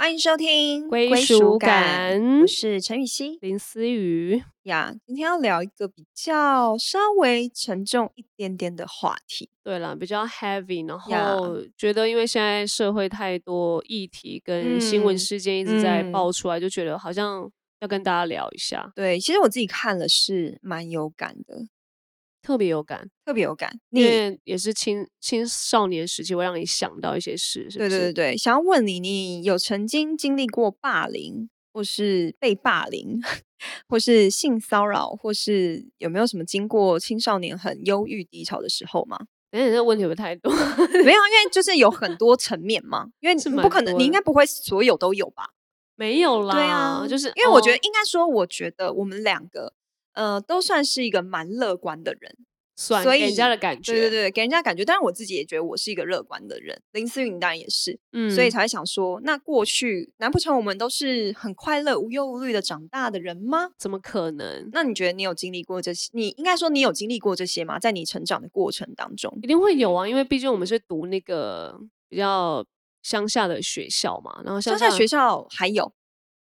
欢迎收听归属感。我是陈雨希。林思雨，呀。今天要聊一个比较稍微沉重一点点的话题。对了，比较 heavy，然呀后觉得因为现在社会太多议题跟新闻嗯事件一直在嗯。爆出来，就觉得好像要跟大家聊一下，对，其实我自己看了是蛮有感的，特别有感，特别有感。因你为也是青青少年时期会让你想到一些事，是？对对对对，想要问你，你有曾经经历过霸凌，或是被霸凌，或是性骚扰，或是有没有什么经过青少年很忧郁低潮的时候吗？等一下你这个问题不太多？没有，因为就是有很多层面嘛，因为你不可能，你应该不会所有都有吧？没有啦，对啊，就是因为我觉得哦应该说，我觉得我们两个呃都算是一个蛮乐观的人，算所以给人家的感觉，对对对，给人家感觉。但是我自己也觉得我是一个乐观的人，林思云当然也是，嗯，所以才会想说，那过去难不成我们都是很快乐、无忧无虑的长大的人吗？怎么可能？那你觉得你有经历过这些？你应该说你有经历过这些吗？在你成长的过程当中一定会有啊，因为毕竟我们是读那个比较乡下的学校嘛，然后乡下下学校还有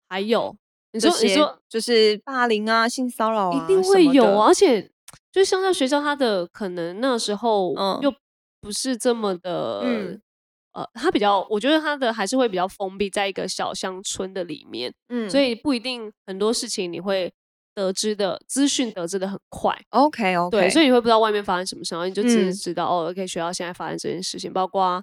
还有你说你说就是霸凌啊、性骚扰啊，一定会有啊。啊，而且就是乡下学校，他的可能那时候嗯。又不是这么的，嗯。呃，他比较，我觉得他的还是会比较封闭在一个小乡村的里面，嗯。所以不一定很多事情你会得知的资讯得知的很快。OK OK，对，所以你会不知道外面发生什么事，然后你就只是嗯。知道、哦，OK，学校现在发生这件事情，包括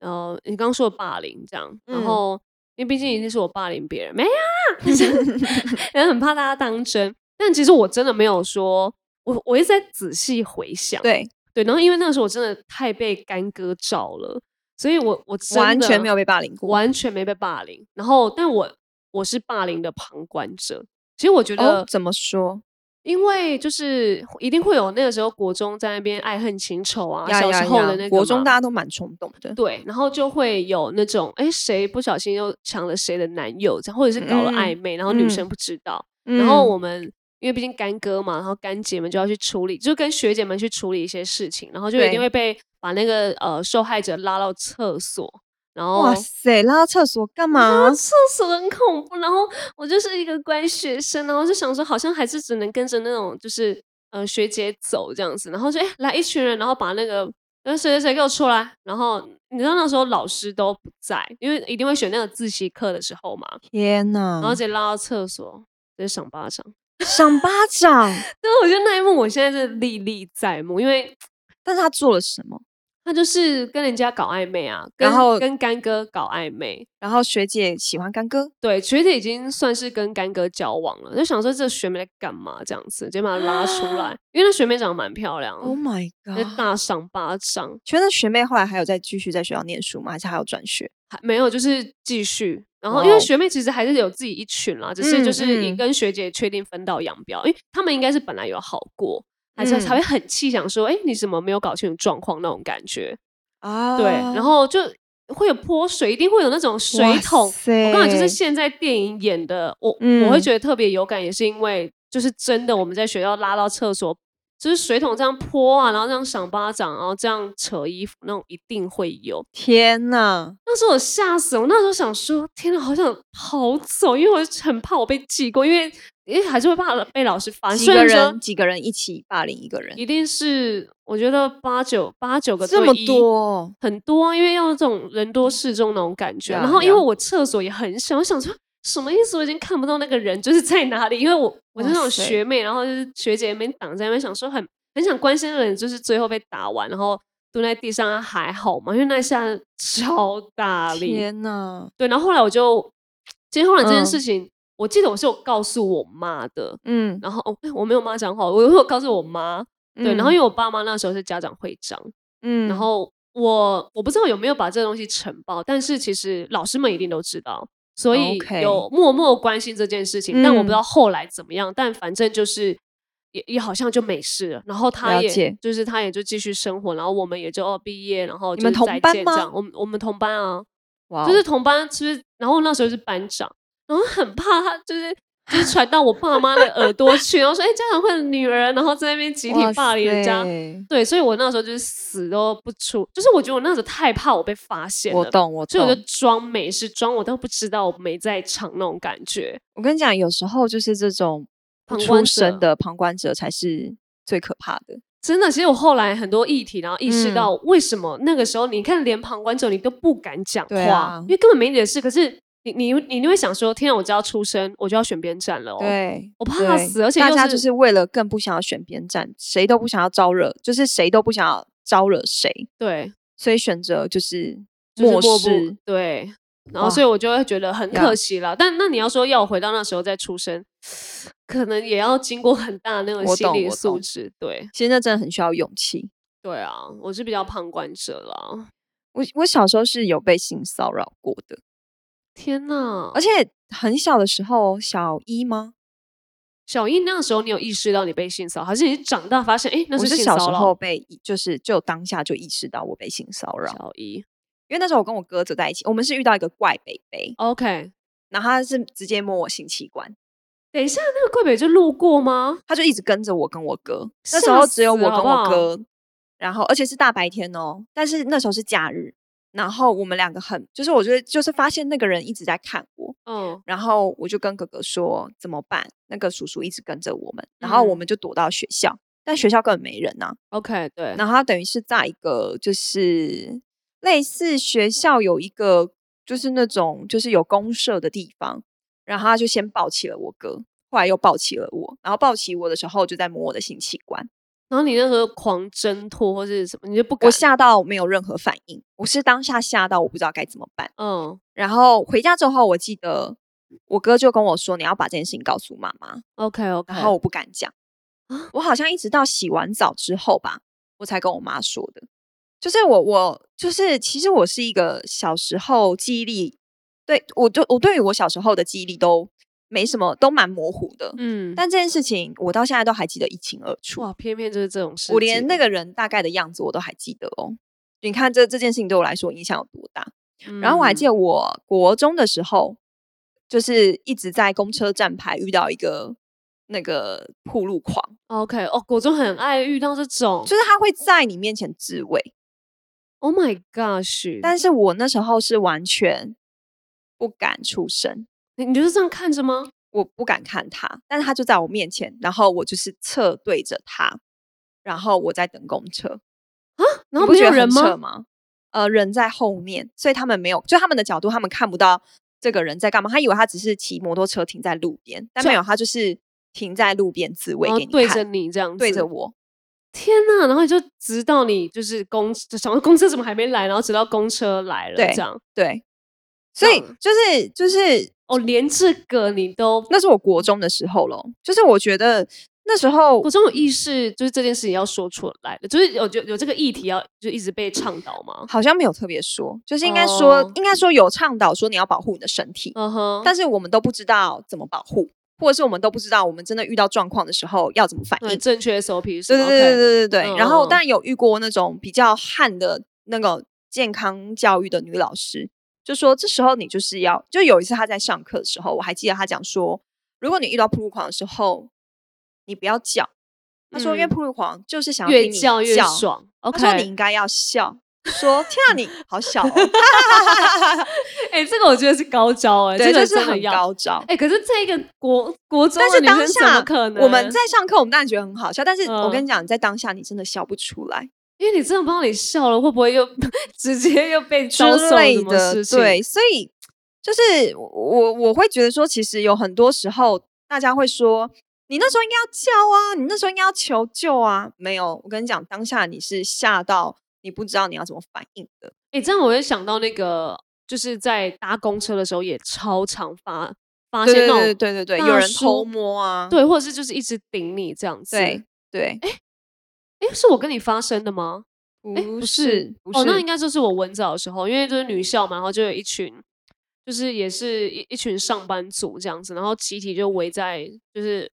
呃，你刚刚说的霸凌这样，然嗯。后因为毕竟一定是我霸凌别人，没有啊，也很怕大家当真，但其实我真的没有说，我我一直在仔细回想，对，对，然后因为那个时候我真的太被干哥照了，所以我我真的完全没有被霸凌过。完全没被霸凌，然后但我我是霸凌的旁观者，其实我觉得哦，怎么说？因为就是一定会有那个时候国中在那边爱恨情仇啊，小呀呀呀时候的那个国中大家都蛮冲动的。对，然后就会有那种哎谁不小心又抢了谁的男友，或者是搞了暧嗯昧，然后女嗯生不知道，然后嗯。我们因为毕竟干哥嘛，然后干姐们就要去处理，就跟学姐们去处理一些事情，然后就一定会被把那个呃受害者拉到厕所，然后哇塞，拉到厕所干嘛？厕所很恐怖，然后我就是一个乖学生，然后就想说，好像还是只能跟着那种就是呃学姐走这样子，然后就哎、来一群人，然后把那个呃谁谁谁给我出来，然后你知道那时候老师都不在，因为一定会选那个自习课的时候嘛，天哪！然后直接拉到厕所，直接赏巴掌。赏巴掌，对，我觉得那一幕我现在是历历在目，因为但是他做了什么？他就是跟人家搞暧昧啊，跟然后跟干哥搞暧昧，然后学姐喜欢干哥，对，学姐已经算是跟干哥交往了，就想说这学妹在干嘛这样子，直接把她拉出来，因为那学妹长得蛮漂亮 Oh my god！大赏巴掌，请问那学妹后来还有再继续在学校念书吗？还是还有转学？还没有就是继续。然后因为学妹其实还是有自己一群啦，只是就嗯是也嗯跟学姐确定分道扬镳，因为他们应该是本来有好过，还是才嗯会很气，想说，哎，你怎么没有搞清楚状况那种感觉。啊对，然后就会有泼水，一定会有那种水桶。塞我刚才就是现在电影演的，我、我嗯会觉得特别有感，也是因为就是真的我们在学校拉到厕所，就是水桶这样泼啊，然后这样赏巴掌，然后这样扯衣服那种一定会有。天哪！那时候我吓死我，那时候想说，天哪，好想跑走，因为我很怕我被记过，因为因为还是会怕被老师发现。几个人几个人一起霸凌一个人，一定是，我觉得八九八九个这么多，很多啊，因为要这种人多势众那种感觉。呀然后因为我厕所也很小，我想说什么意思？我已经看不到那个人就是在哪里，因为我我是那种学妹，然后就是学姐那边挡在那边，想说很很想关心的人，就是最后被打完，然后蹲在地上还好嘛，因为那一下超大力。天呐！对，然后后来我就，其实后来这件嗯事情，我记得我是有告诉我妈的。嗯，然后哦，我没有妈讲好，我有告诉我妈，对，然后因为我爸妈那时候是家长会长，嗯，然后我我不知道有没有把这个东西呈报，但是其实老师们一定都知道，所以有默默关心这件事情。但我不知嗯。道后来怎么样，但反正就是也也好像就没事了。然后他也就是他也就继续生活，然后我们也就哦毕业，然后你们同班吗。我们我们同班啊，就是同班，其实然后那时候是班长，然后很怕他就是就是传到我爸妈的耳朵去，然后说：“哎，家长会的女儿，然后在那边集体霸凌人家。”对，所以我那时候就是死都不出，就是我觉得我那时候太怕我被发现了。我懂，我懂，所以我就装没事，装我都不知道我没在场那种感觉。我跟你讲，有时候就是这种出声的旁观者才是最可怕的。真的，其实我后来很多议题，然后意识到为什么那个时候，你看连旁观者你都不敢讲话，因为根本没你的事。可是你你你就会想说，天啊，我就要出生，我就要选边站了。对，我怕死，而且大家就是为了更不想要选边站，谁都不想要招惹，就是谁都不想要招惹谁。对，所以选择就是漠视。对。然后，所以我就会觉得很可惜了。但那你要说要我回到那时候再出生，可能也要经过很大的那种心理素质。对，其实那真的很需要勇气。对啊，我是比较旁观者啦。我我小时候是有被性骚扰过的。天呐！而且很小的时候，小一吗？小一那个时候，你有意识到你被性骚扰，还是你长大发现？哎，那是小时候被，就是就当下就意识到我被性骚扰。小一。因为那时候我跟我哥走在一起，我们是遇到一个怪北北，OK，然后他是直接摸我性器官。等一下，那个怪北就路过吗？他就一直跟着我跟我哥。那时候只有我跟我哥，然后而且是大白天哦，但是那时候是假日，然后我们两个很，就是我觉得就是发现那个人一直在看我，嗯，然后我就跟哥哥说怎么办？那个叔叔一直跟着我们，然后我们就躲到学校，但学校根本没人呐，OK，对，然后他等于是在一个就是。类似学校有一个，就是那种就是有公社的地方，然后他就先抱起了我哥，后来又抱起了我，然后抱起我的时候就在摸我的性器官，然后你那时候狂挣脱或是什么，你就不敢，我吓到没有任何反应，我是当下吓到我不知道该怎么办，嗯，然后回家之后，我记得我哥就跟我说，你要把这件事情告诉妈妈，OK OK，然后我不敢讲，我好像一直到洗完澡之后吧，我才跟我妈说的。就是我，我就是其实我是一个小时候记忆力，对我就我对于我小时候的记忆力都没什么，都蛮模糊的。嗯，但这件事情我到现在都还记得一清二楚。哇，偏偏就是这种事，我连那个人大概的样子我都还记得哦。你看这这件事情对我来说影响有多大？然后我还记得我国中的时候，就是一直在公车站牌遇到一个那个铺路狂。OK，哦，国中很爱遇到这种，就是他会在你面前自慰。Oh my gosh！但是我那时候是完全不敢出声，你你就是这样看着吗？我不敢看他，但是他就在我面前，然后我就是侧对着他，然后我在等公车啊，然后没有人吗？呃，人在后面，所以他们没有，就他们的角度，他们看不到这个人在干嘛，他以为他只是骑摩托车停在路边，但没有，他就是停在路边自慰给你看，对着你这样，对着我。天呐！然后就直到你就是公，就想说公车怎么还没来，然后直到公车来了，这样对。所以就是就是哦，连这个你都那是我国中的时候咯。就是我觉得那时候国中有意识，就是这件事情要说出来的，就是有有有这个议题要就一直被倡导吗？好像没有特别说，就是应该说应该说有倡导说你要保护你的身体，嗯哼。但是我们都不知道怎么保护。或者是我们都不知道，我们真的遇到状况的时候要怎么反应？正确 SOP 对对对对对对对。然后当然有遇过那种比较悍的那个健康教育的女老师，就说这时候你就是要，就有一次他在上课的时候，我还记得他讲说，如果你遇到铺路狂的时候，你不要叫。他说因为铺路狂就是想要越叫越爽。他说你应该要笑。说天啊，你 好小哦！哎，这个我觉得是高招哎，这个是很高招哎。可是这一个国国中，但是当下可能我们在上课，我们当然觉得很好笑。但是我跟你讲，在当下你真的笑不出来，因为你真的不知道你笑了会不会又 直接又被之类的。对，所以就是我我会觉得说，其实有很多时候大家会说，你那时候应该要叫啊，你那时候应该要求救啊。没有，我跟你讲，当下你是吓到。你不知道你要怎么反应的，哎，这样我会想到那个，就是在搭公车的时候也超常发发现那种，对对对对，有人偷摸啊，对，或者是就是一直顶你这样子，对对，哎哎，是我跟你发生的吗？不是，哦，那应该就是我文藻的时候，因为就是女校嘛，然后就有一群，就是也是一一群上班族这样子，然后集体就围在，就是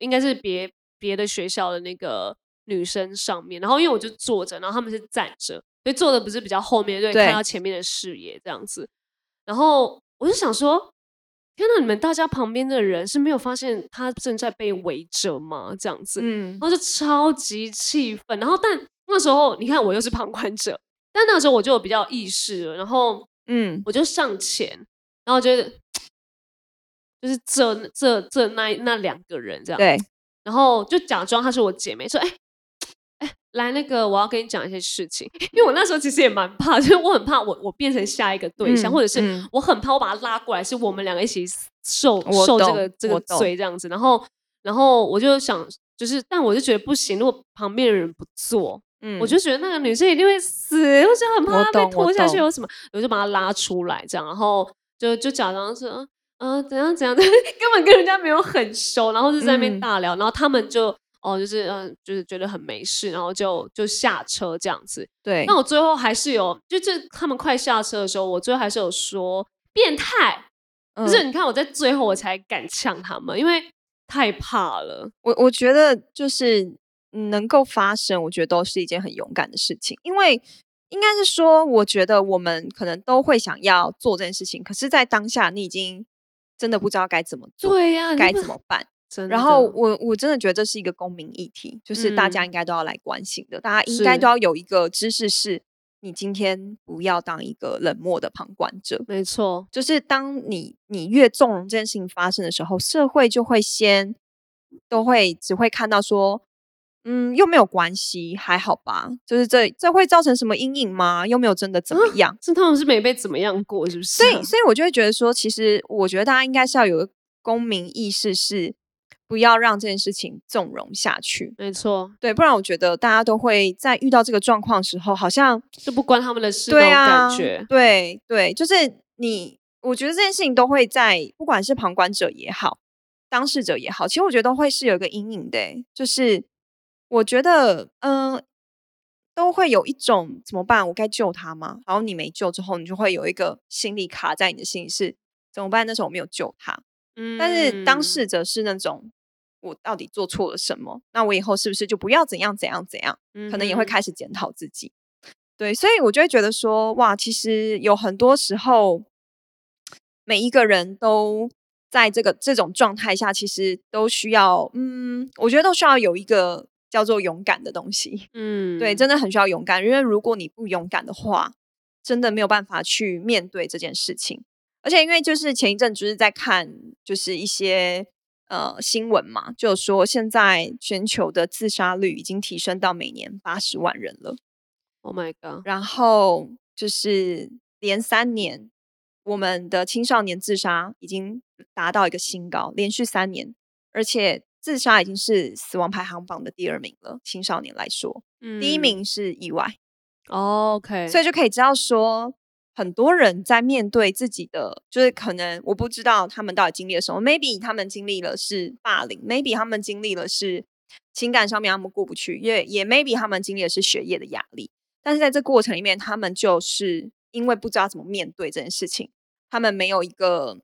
应该是别别的学校的那个。女生上面，然后因为我就坐着，然后他们是站着，所以坐的不是比较后面，对，看到前面的视野这样子。然后我就想说，天哪，你们大家旁边的人是没有发现他正在被围着吗？这样子，嗯然后就超级气愤。然后但那时候你看我又是旁观者，但那时候我就有比较意识了，然后嗯我就上前，然后觉得就是这这这那那两个人这样，对，然后就假装她是我姐妹，说哎。哎，来，那个我要跟你讲一些事情，因为我那时候其实也蛮怕，就是我很怕我我变成下一个对象，嗯或者是嗯。我很怕我把他拉过来，是我们两个一起受受这个这个罪这样子。然后，然后我就想，就是，但我就觉得不行，如果旁边的人不做，嗯。我就觉得那个女生一定会死，我就很怕她被拖下去有什么，我就把她拉出来，这样，然后就就假装说，嗯、怎样怎样的，根本跟人家没有很熟，然后就在那边嗯。大聊，然后他们就哦，就是嗯、就是觉得很没事，然后就就下车这样子。对，那我最后还是有，就这他们快下车的时候，我最后还是有说变态，就是嗯你看我在最后我才敢呛他们，因为太怕了。我我觉得就是能够发生，我觉得都是一件很勇敢的事情，因为应该是说，我觉得我们可能都会想要做这件事情，可是，在当下你已经真的不知道该怎么做，对呀、你该怎么办。真然后我我真的觉得这是一个公民议题，就是大家嗯应该都要来关心的，大家应该都要有一个知识是，你今天不要当一个冷漠的旁观者，没错，就是当你你越纵容这件事情发生的时候，社会就会先都会只会看到说，嗯，又没有关系，还好吧，就是这这会造成什么阴影吗？又没有真的怎么样？是他们是没被怎么样过，是不是？所以，所以我就会觉得说，其实我觉得大家应该是要有个公民意识，是不要让这件事情纵容下去。没错，对，不然我觉得大家都会在遇到这个状况的时候，好像就不关他们的事那种对啊，感觉。对对，就是你，我觉得这件事情都会在，不管是旁观者也好，当事者也好，其实我觉得都会是有一个阴影的欸，就是我觉得，嗯、都会有一种怎么办？我该救他吗？然后你没救之后，你就会有一个心理卡在你的心里是怎么办？那时候我没有救他，嗯但是当事者是那种。我到底做错了什么？那我以后是不是就不要怎样怎样怎样？可能也会开始检讨自己。对，所以我就会觉得说，哇，其实有很多时候，每一个人都在这个这种状态下，其实都需要，嗯，我觉得都需要有一个叫做勇敢的东西。嗯，对，真的很需要勇敢，因为如果你不勇敢的话，真的没有办法去面对这件事情。而且因为就是前一阵就是在看，就是一些呃新闻嘛，就说现在全球的自杀率已经提升到每年八十万人了。，Oh my god，然后就是连三年，我们的青少年自杀已经达到一个新高，连续三年，而且自杀已经是死亡排行榜的第二名了。青少年来说，第一嗯名是意外，哦，OK，所以就可以知道说，很多人在面对自己的，就是可能我不知道他们到底经历了什么，maybe 他们经历了是霸凌，maybe 他们经历了是情感上面他们过不去，也也 maybe 他们经历的是学业的压力，但是在这过程里面，他们就是因为不知道怎么面对这件事情，他们没有一个。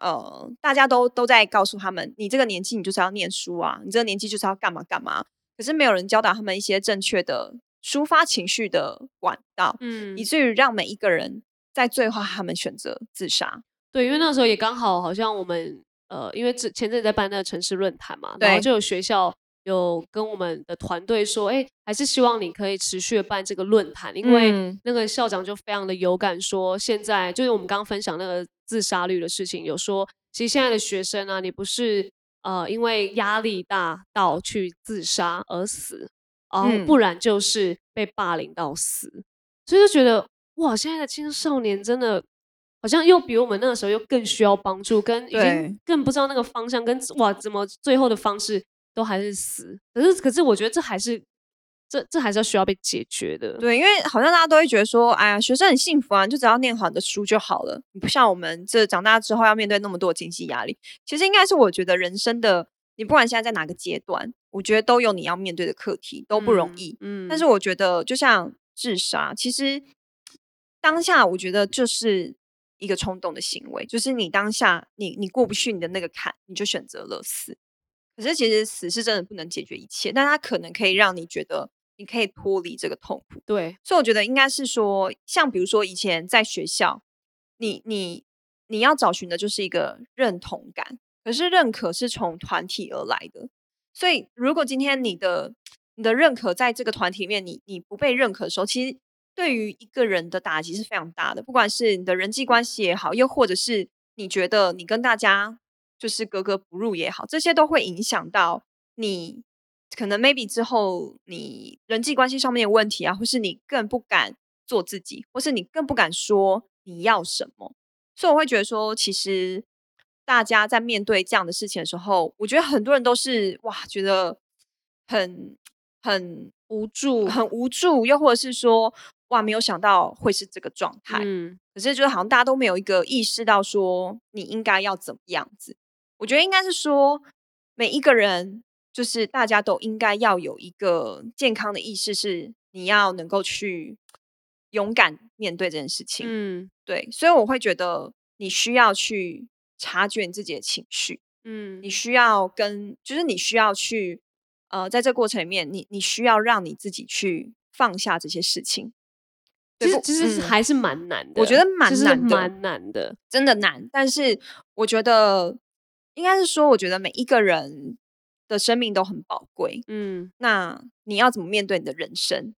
呃，大家都都在告诉他们，你这个年纪你就是要念书啊，你这个年纪就是要干嘛干嘛。可是没有人教导他们一些正确的抒发情绪的管道，嗯以，至于让每一个人在最后他们选择自杀。对，因为那时候也刚好好像我们呃，因为之前阵子在办那个城市论坛嘛，然后就有学校有跟我们的团队说，哎，还是希望你可以持续的办这个论坛，因为嗯。那个校长就非常的有感说，现在就是我们刚刚分享那个自杀率的事情，有说其实现在的学生啊，你不是呃因为压力大到去自杀而死，哦、嗯不然就是被霸凌到死，所以就觉得哇，现在的青少年真的。好像又比我们那个时候又更需要帮助，跟已经更不知道那个方向，跟哇怎么最后的方式都还是死。可是可是我觉得这还是这这还是要需要被解决的。对，因为好像大家都会觉得说，哎呀，学生很幸福啊，就只要念好你的书就好了。你不像我们这长大之后要面对那么多经济压力。其实应该是我觉得人生的，你不管现在在哪个阶段，我觉得都有你要面对的课题，都不容易。嗯，嗯但是我觉得，就像自杀，其实当下我觉得就是一个冲动的行为，就是你当下你你过不去你的那个坎，你就选择了死。可是其实死是真的不能解决一切，但它可能可以让你觉得你可以脱离这个痛苦。对，所以我觉得应该是说，像比如说以前在学校，你你你要找寻的就是一个认同感，可是认可是从团体而来的，所以如果今天你的你的认可在这个团体里面，你你不被认可的时候，其实对于一个人的打击是非常大的，不管是你的人际关系也好，又或者是你觉得你跟大家就是格格不入也好，这些都会影响到你可能 maybe 之后你人际关系上面的问题啊，或是你更不敢做自己，或是你更不敢说你要什么。所以我会觉得说，其实大家在面对这样的事情的时候，我觉得很多人都是哇，觉得很很无助，很无助，又或者是说哇，没有想到会是这个状态。嗯，可是就是好像大家都没有一个意识到说你应该要怎么样子。我觉得应该是说每一个人，就是大家都应该要有一个健康的意识，是你要能够去勇敢面对这件事情。嗯对，所以我会觉得你需要去察觉你自己的情绪，嗯你需要跟，就是你需要去，呃，在这个过程里面，你你需要让你自己去放下这些事情。其实其实还是蛮难的，我觉得蛮难的蛮难的。真的难，但是我觉得应该是说，我觉得每一个人的生命都很宝贵。嗯那你要怎么面对你的人生？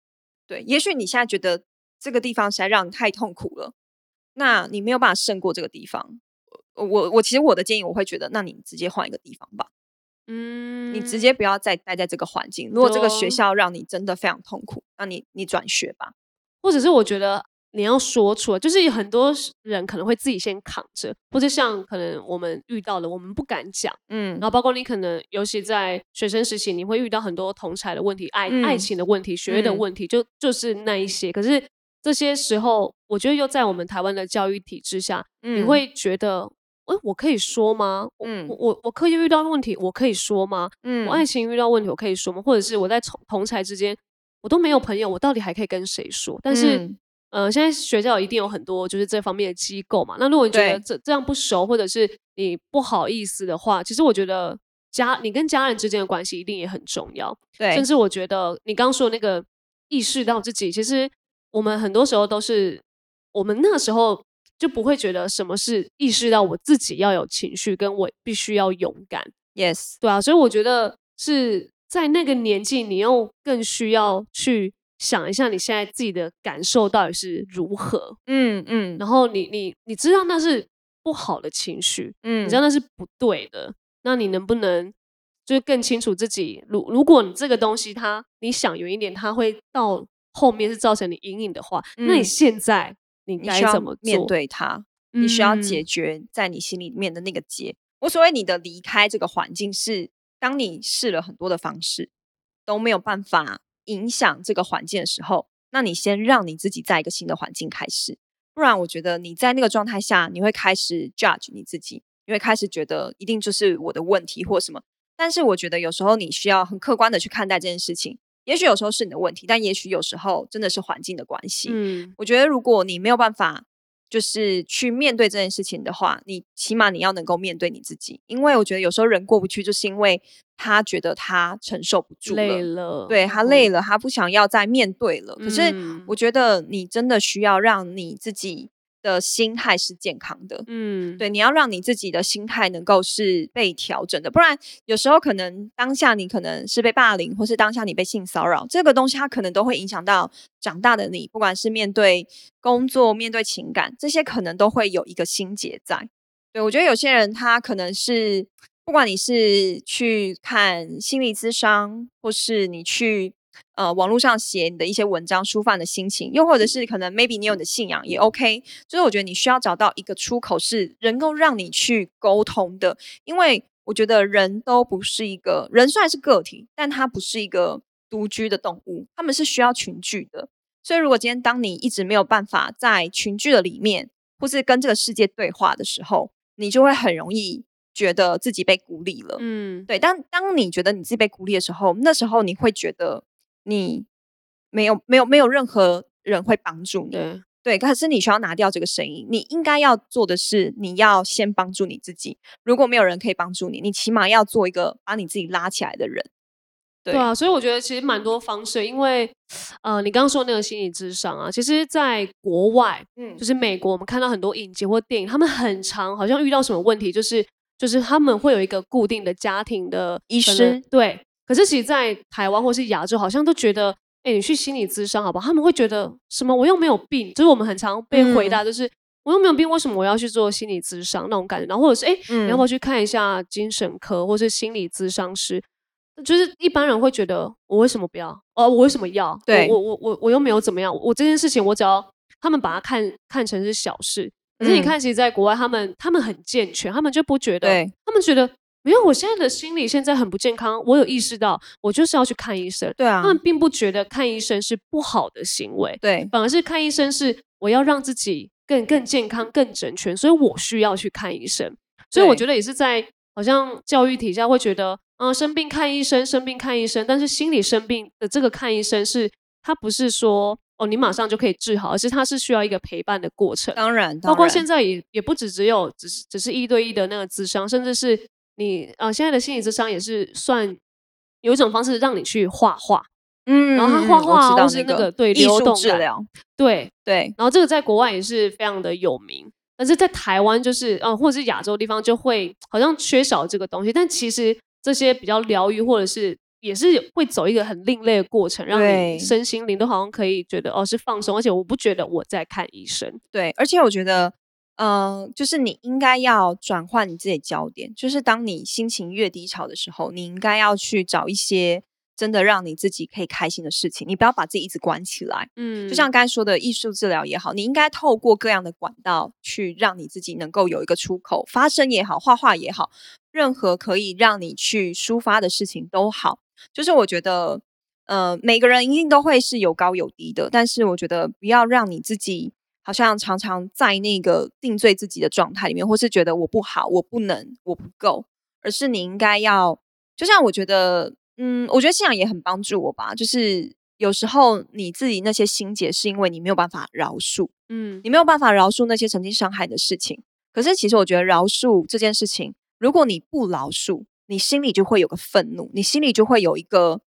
对，也许你现在觉得这个地方实在让你太痛苦了，那你没有办法胜过这个地方。我我我其实我的建议，我会觉得，那你直接换一个地方吧，嗯，你直接不要再待在这个环境。如果这个学校让你真的非常痛苦，那你你转学吧。或者是我觉得你要说出来，就是有很多人可能会自己先扛着，或者像可能我们遇到的，我们不敢讲。嗯然后包括你可能，尤其在学生时期，你会遇到很多同才的问题、爱、爱嗯情的问题、学业的嗯问题，就就是那一些。可是这些时候，我觉得又在我们台湾的教育体制下，你嗯会觉得，哎，我可以说吗？我嗯我我我课业遇到问题，我可以说吗？嗯我爱情遇到问题，我可以说吗？或者是我在同同才之间，我都没有朋友，我到底还可以跟谁说？但是，嗯呃，现在学校一定有很多就是这方面的机构嘛。那如果你觉得这这样不熟，或者是你不好意思的话，其实我觉得家你跟家人之间的关系一定也很重要。对，甚至我觉得你刚刚说的那个意识到自己，其实我们很多时候都是我们那时候就不会觉得什么是意识到我自己要有情绪，跟我必须要勇敢。yes，对啊，所以我觉得是在那个年纪，你又更需要去想一下你现在自己的感受到底是如何，嗯嗯然后你你你知道那是不好的情绪，嗯，你知道那是不对的，那你能不能就是更清楚自己？如如果你这个东西它你想远一点，它会到后面是造成你阴影的话，那你嗯现在你该怎么做？面对它？你需要嗯解决在你心里面的那个结。我所谓你的离开这个环境，是当你试了很多的方式都没有办法影响这个环境的时候，那你先让你自己在一个新的环境开始。不然，我觉得你在那个状态下，你会开始 judge 你自己，你会开始觉得一定就是我的问题或什么。但是，我觉得有时候你需要很客观的去看待这件事情。也许有时候是你的问题，但也许有时候真的是环境的关系。嗯我觉得如果你没有办法，就是去面对这件事情的话，你起码你要能够面对你自己，因为我觉得有时候人过不去，就是因为他觉得他承受不住累了，对他累了，他不想要再面对了。可是嗯。我觉得你真的需要让你自己的心态是健康的，嗯，对，你要让你自己的心态能够是被调整的，不然有时候可能当下你可能是被霸凌，或是当下你被性骚扰，这个东西它可能都会影响到长大的你，不管是面对工作、面对情感，这些可能都会有一个心结在。对我觉得有些人他可能是，不管你是去看心理咨商，或是你去呃网络上写你的一些文章抒发你的心情，又或者是可能 maybe 你有你的信仰也 OK，就是我觉得你需要找到一个出口，是能够让你去沟通的。因为我觉得人都不是一个人，虽然是个体，但他不是一个独居的动物，他们是需要群聚的。所以，如果今天当你一直没有办法在群聚的里面，或是跟这个世界对话的时候，你就会很容易觉得自己被孤立了。嗯，对，当当你觉得你自己被孤立的时候，那时候你会觉得你没有没有没有任何人会帮助你。对，对，可是你需要拿掉这个声音。你应该要做的是，你要先帮助你自己。如果没有人可以帮助你，你起码要做一个把你自己拉起来的人。对对啊，所以我觉得其实蛮多方式，因为呃，你刚刚说那个心理智商啊，其实在国外，嗯就是美国，我们看到很多影集或电影，他们很常好像遇到什么问题，就是就是他们会有一个固定的家庭的医师对。可是其实，在台湾或是亚洲，好像都觉得，哎，你去心理咨商好不好？他们会觉得什么？我又没有病，就是我们很常被回嗯答，就是、我又没有病，为什么我要去做心理咨商那种感觉？然后或者是，哎，你要不嗯要去看一下精神科或是心理咨商师？就是一般人会觉得，我为什么不要？哦，我为什么要？我对我我我我又没有怎么样，我这件事情我只要他们把它看看成是小事。可是你嗯看，其实，在国外，他们他们很健全，他们就不觉得，他们觉得没有，我现在的心理现在很不健康，我有意识到，我就是要去看医生。对啊他，们并不觉得看医生是不好的行为，对反而是看医生是我要让自己更更健康、更整全，所以我需要去看医生。所以我对觉得也是在好像教育体下会觉得，嗯、生病看医生，生病看医生，但是心理生病的这个看医生是，他不是说哦你马上就可以治好，而是他是需要一个陪伴的过程。当然，包括现在也也不止只有只是只是一对一的那个智商，甚至是你呃现在的心理智商也是算有一种方式让你去画画，嗯，然后他画画或是那个对流动感治疗，对，对。然后这个在国外也是非常的有名，但是在台湾就是呃或者是亚洲地方就会好像缺少这个东西，但其实这些比较疗愈或者是也是会走一个很另类的过程，让你身心灵都好像可以觉得哦是放松，而且我不觉得我在看医生，对，而且我觉得，呃，就是你应该要转换你自己的焦点，就是当你心情越低潮的时候，你应该要去找一些真的让你自己可以开心的事情，你不要把自己一直关起来。嗯，就像刚才说的艺术治疗也好，你应该透过各样的管道去让你自己能够有一个出口，发声也好，画画也好，任何可以让你去抒发的事情都好。就是我觉得，呃，每个人一定都会是有高有低的，但是我觉得不要让你自己好像常常在那个定罪自己的状态里面，或是觉得我不好，我不能，我不够，而是你应该要，就像我觉得，嗯，我觉得信仰也很帮助我吧，就是有时候你自己那些心结，是因为你没有办法饶恕，嗯你没有办法饶恕那些曾经伤害的事情。可是其实我觉得饶恕这件事情，如果你不饶恕，你心里就会有个愤怒，你心里就会有一个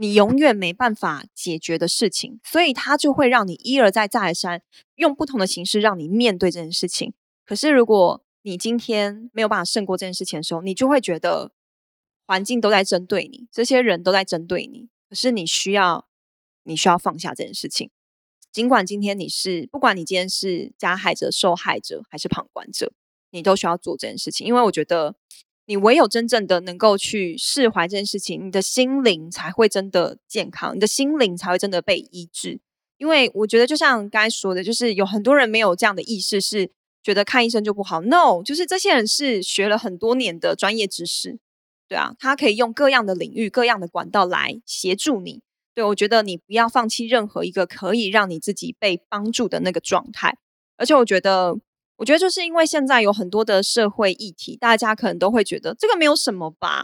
你永远没办法解决的事情，所以它就会让你一而再再而三用不同的形式让你面对这件事情。可是如果你今天没有办法胜过这件事情的时候，你就会觉得环境都在针对你，这些人都在针对你，可是你需要你需要放下这件事情。尽管今天你是，不管你今天是加害者、受害者还是旁观者，你都需要做这件事情，因为我觉得你唯有真正的能够去释怀这件事情，你的心灵才会真的健康，你的心灵才会真的被医治。因为我觉得，就像刚才说的，就是有很多人没有这样的意识，是觉得看医生就不好。No，就是这些人是学了很多年的专业知识，对啊，他可以用各样的领域、各样的管道来协助你。对我觉得你不要放弃任何一个可以让你自己被帮助的那个状态。而且我觉得，我觉得就是因为现在有很多的社会议题，大家可能都会觉得这个没有什么吧，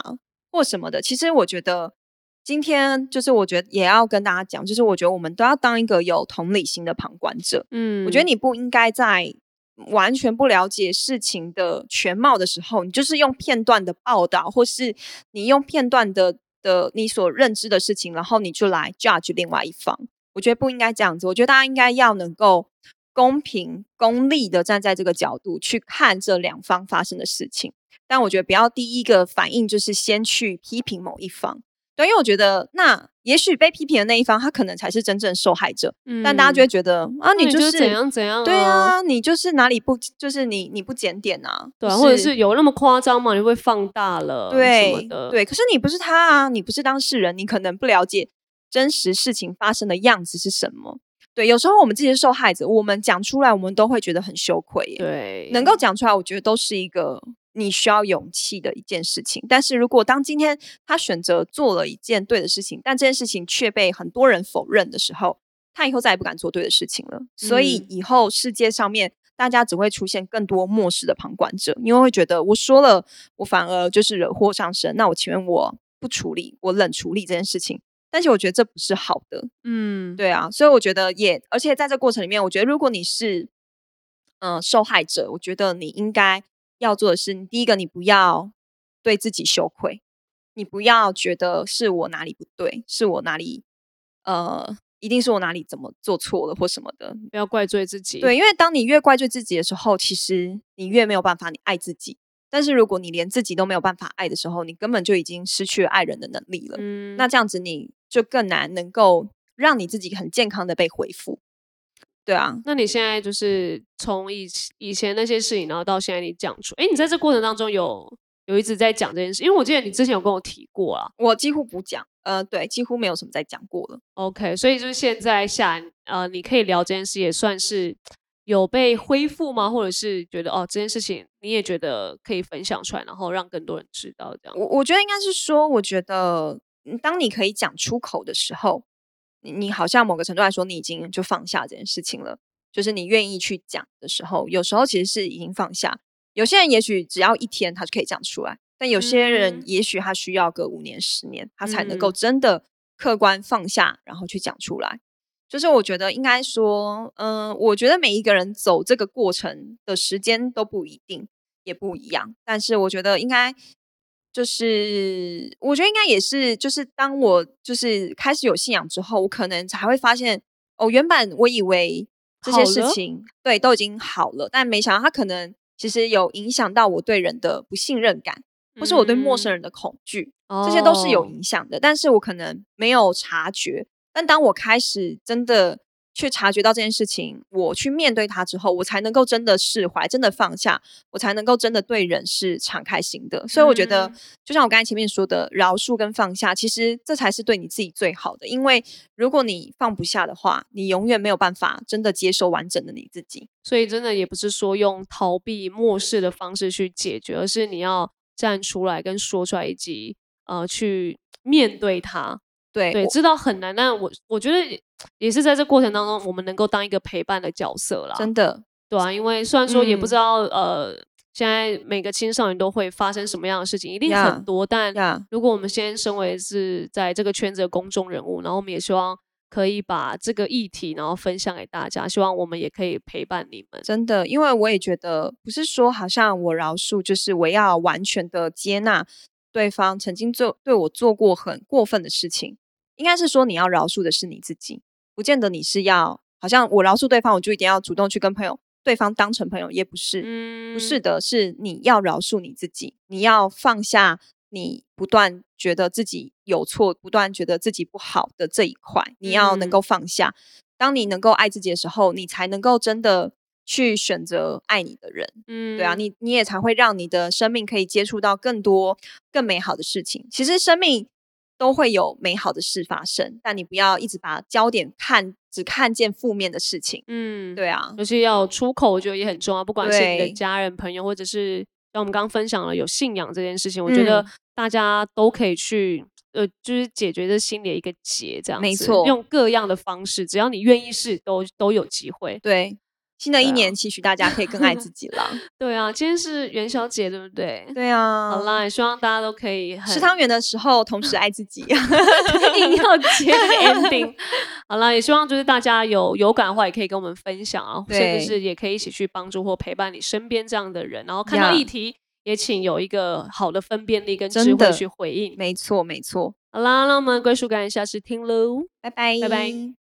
或什么的。其实我觉得今天就是我觉得也要跟大家讲，就是我觉得我们都要当一个有同理心的旁观者。嗯，我觉得你不应该在完全不了解事情的全貌的时候，你就是用片段的报道，或是你用片段的的你所认知的事情，然后你就来 judge 另外一方。我觉得不应该这样子。我觉得大家应该要能够公平、公利的站在这个角度去看这两方发生的事情。但我觉得不要第一个反应就是先去批评某一方。对，因为我觉得那也许被批评的那一方，他可能才是真正受害者。但大家就会嗯觉得啊，那你你就是怎样怎样对啊啊，你就是哪里不，就是你你不检点啊，对啊，或者是有那么夸张吗？你会放大了对的，对，可是你不是他啊，你不是当事人，你可能不了解真实事情发生的样子是什么。对，有时候我们自己是受害者，我们讲出来，我们都会觉得很羞愧。对，能够讲出来，我觉得都是一个你需要勇气的一件事情。但是如果当今天他选择做了一件对的事情，但这件事情却被很多人否认的时候，他以后再也不敢做对的事情了。所以嗯以后世界上面大家只会出现更多漠视的旁观者，因为会觉得我说了，我反而就是惹祸上身。那我请问我不处理，我冷处理这件事情。但是我觉得这不是好的，嗯，对啊，所以我觉得也，而且在这过程里面，我觉得如果你是嗯、呃受害者，我觉得你应该要做的是，你第一个你不要对自己羞愧，你不要觉得是我哪里不对，是我哪里呃，一定是我哪里怎么做错了或什么的，不要怪罪自己。对，因为当你越怪罪自己的时候，其实你越没有办法你爱自己。但是如果你连自己都没有办法爱的时候，你根本就已经失去了爱人的能力了。嗯，那这样子你就更难能够让你自己很健康的被恢复。对啊，那你现在就是从以以前那些事情，然后到现在你讲出，哎，你在这过程当中有有一直在讲这件事，因为我记得你之前有跟我提过啊，我几乎不讲，呃，对，几乎没有什么在讲过了。OK，所以就是现在下，呃，你可以聊这件事，也算是有被恢复吗？或者是觉得哦，这件事情你也觉得可以分享出来，然后让更多人知道这样。我我觉得应该是说，我觉得嗯当你可以讲出口的时候，你你好像某个程度来说，你已经就放下这件事情了。就是你愿意去讲的时候，有时候其实是已经放下。有些人也许只要一天，他就可以讲出来；但有些人嗯也许他需要个五年、十年，他才能够嗯真的客观放下，然后去讲出来。就是我觉得应该说，嗯、我觉得每一个人走这个过程的时间都不一定，也不一样。但是我觉得应该就是，我觉得应该也是，就是当我就是开始有信仰之后，我可能才会发现，哦，原本我以为这些事情对都已经好了，但没想到它可能其实有影响到我对人的不信任感，或是我对陌生人的恐惧。这些都是有影响的，但是我可能没有察觉。但当我开始真的去察觉到这件事情，我去面对它之后，我才能够真的释怀，真的放下，我才能够真的对人是敞开心的。所以我觉得嗯，就像我刚才前面说的，饶恕跟放下，其实这才是对你自己最好的。因为如果你放不下的话，你永远没有办法真的接受完整的你自己。所以真的也不是说用逃避、漠视的方式去解决，而是你要站出来跟说出来，以及呃去面对它。对，对，知道很难，但我我觉得也是在这过程当中，我们能够当一个陪伴的角色啦。真的对啊，因为虽然说也不嗯知道、呃，现在每个青少年都会发生什么样的事情，一定很多，但，如果我们先身为是在这个圈子的公众人物，然后我们也希望可以把这个议题，然后分享给大家，希望我们也可以陪伴你们。真的，因为我也觉得不是说好像我饶恕，就是我要完全的接纳对方曾经做对我做过很过分的事情，应该是说你要饶恕的是你自己，不见得你是要好像我饶恕对方，我就一定要主动去跟朋友对方当成朋友，也不是，嗯，不是的，是你要饶恕你自己，你要放下你不断觉得自己有错，不断觉得自己不好的这一块，你要能够放下。当你能够爱自己的时候，你才能够真的去选择爱你的人。嗯，对啊，你你也才会让你的生命可以接触到更多更美好的事情。其实生命都会有美好的事发生，但你不要一直把焦点看只看见负面的事情。嗯，对啊，就是要出口，我觉得也很重要。不管是你的家人、朋友，或者是像我们刚刚分享了有信仰这件事情，我觉得嗯大家都可以去呃，就是解决这心里的一个结，这样子没错用各样的方式，只要你愿意试，都都有机会。对，新的一年期许大家可以更爱自己了。对啊，今天是元宵节，对不对？对啊，好啦，也希望大家都可以很吃汤圆的时候同时爱自己。硬要接这个 ending。好啦，也希望就是大家有有感的话，也可以跟我们分享啊，甚对至是也可以一起去帮助或陪伴你身边这样的人。然后看到议题，也请有一个好的分辨力跟智慧去回应。没错，没错。好啦，那我们归属感下次听喽。拜拜，拜拜。